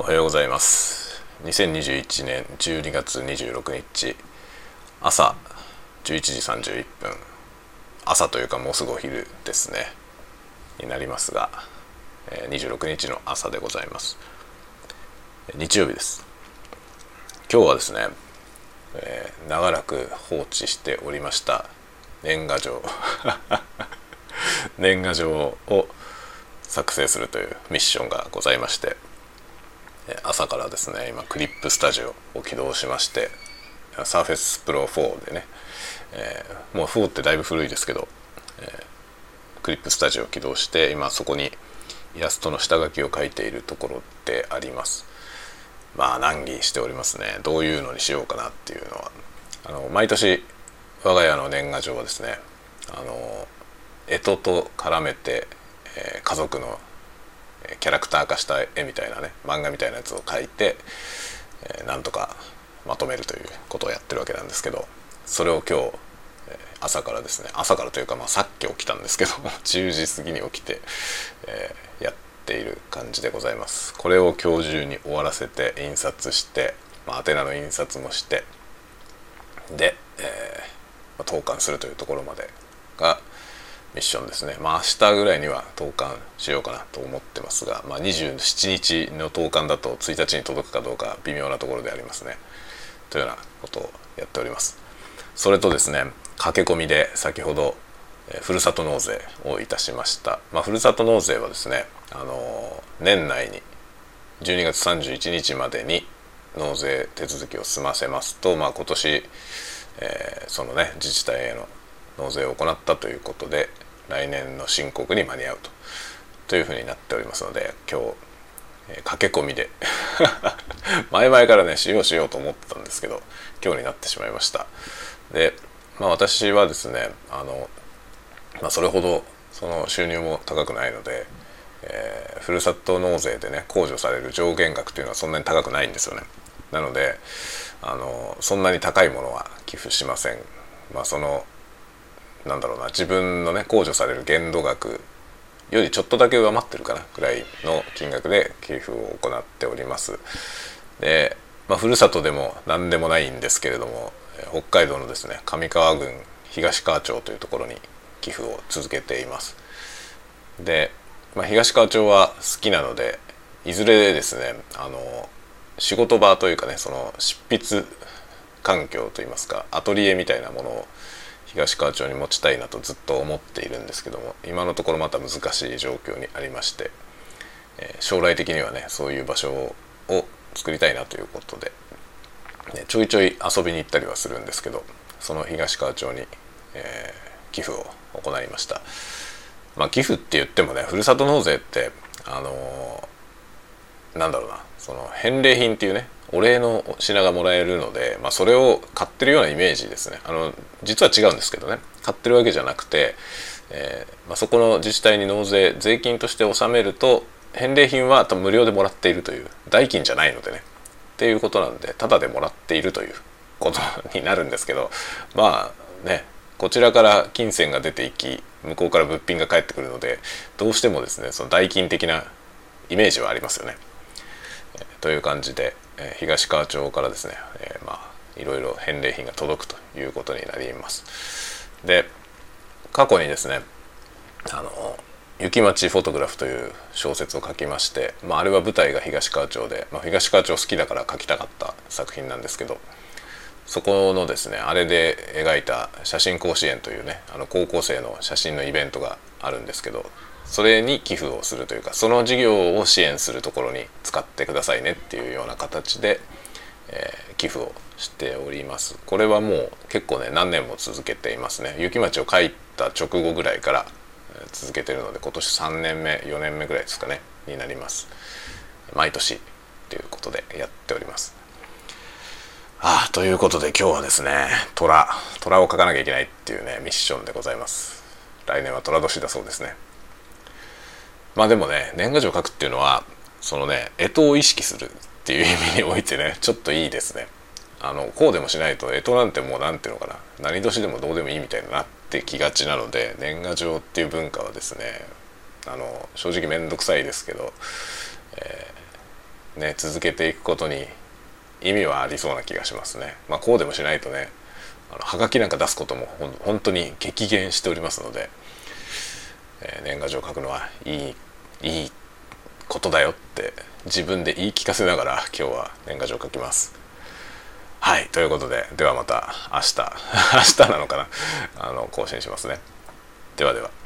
おはようございます。2021年12月26日朝11時31分朝というかもうすぐお昼ですね。になりますが26日の朝でございます。日曜日です。今日はですね、えー、長らく放置しておりました年賀状。年賀状を作成するというミッションがございまして朝からですね今クリップスタジオを起動しましてサーフェスプロ4でね、えー、もう4ってだいぶ古いですけど、えー、クリップスタジオを起動して今そこにイラストの下書きを描いているところであります。まあ難儀しておりますね。どういうのにしようかなっていうのは。あの毎年我が家の年賀状はですねあの干支と絡めて、えー、家族のキャラクター化した絵みたいなね漫画みたいなやつを描いて、えー、なんとかまとめるということをやってるわけなんですけどそれを今日朝からですね朝からというか、まあ、さっき起きたんですけど 10時過ぎに起きて、えー、やっている感じでございます。これを今日中に終わらせて印刷して、まあ、宛名の印刷もしてで、えーま、投函するというところまでがミッションですね。まあ明日ぐらいには投函しようかなと思ってますが、まあ、27日の投函だと1日に届くかどうか微妙なところでありますね。というようなことをやっております。それとですね駆け込みで先ほどふるさと納税をいたしました、まあ、ふるさと納税はですねあの年内に12月31日までに納税手続きを済ませますと、まあ、今年、えー、そのね自治体への納税を行ったということで来年の申告に間に合うとというふうになっておりますので今日、えー、駆け込みで 前々からねしようしようと思ってたんですけど今日になってしまいました。でまあ私はですねあの、まあ、それほどその収入も高くないので、えー、ふるさと納税でね控除される上限額というのはそんなに高くないんですよね。なのであのそんなに高いものは寄付しません。まあそのなんだろうな自分のね控除される限度額よりちょっとだけ上回ってるかなぐらいの金額で寄付を行っております。で、まあ、ふるさとでも何でもないんですけれども北海道のですね上川郡東川町というところに寄付を続けています。で、まあ、東川町は好きなのでいずれですねあの仕事場というかねその執筆環境といいますかアトリエみたいなものを東川町に持ちたいなとずっと思っているんですけども今のところまた難しい状況にありまして、えー、将来的にはねそういう場所を作りたいなということで、ね、ちょいちょい遊びに行ったりはするんですけどその東川町に、えー、寄付を行いました。まあ、寄付って言ってもねふるさと納税ってあのー、なんだろうなその返礼品っていうねお礼の品がもらえるので、まあ、それを買ってるようなイメージですね。あの実は違うんですけどね。買ってるわけじゃなくて、えー、まあ、そこの自治体に納税税金として納めると返礼品は多分無料でもらっているという代金じゃないのでね。っていうことなんでタダでもらっているということになるんですけどまあねこちらから金銭が出ていき向こうから物品が返ってくるのでどうしてもですねその代金的なイメージはありますよね。という感じでえ東川町からですね、えー、まあいろいろ返礼品が届くということになります。で過去にですねあの雪町フォトグラフという小説を書きまして、まあ、あれは舞台が東川町で、まあ、東川町好きだから書きたかった作品なんですけどそこのですねあれで描いた写真甲子園というねあの高校生の写真のイベントがあるんですけどそれに寄付をするというかその事業を支援するところに使ってくださいねっていうような形で、えー、寄付をしております。これはもう結構ね何年も続けていますね。雪町を書いた直後ぐらいから続けてるので今年3年目4年目ぐらいですかねになります。毎年ということでやっております。ああということで今日はですね虎虎を書かなきゃいけないっていうねミッションでございます。来年は虎年だそうですね。まあでもね年賀状書くっていうのはそのね干支を意識するっていう意味においてね ちょっといいですね。あのこうでもしないと干支なんてもう何ていうのかな何年でもどうでもいいみたいになってきがちなので年賀状っていう文化はですねあの正直面倒くさいですけど、えね続けていくことに意味はありそうな気がしますね。まあ、こうでもしないとねあのはがきなんか出すこともほん本当に激減しておりますので、えー、年賀状書くのはいいいいことだよって自分で言い聞かせながら今日は年賀状書きます。はいということでではまた明日 明日なのかなあの更新しますね。ではでは。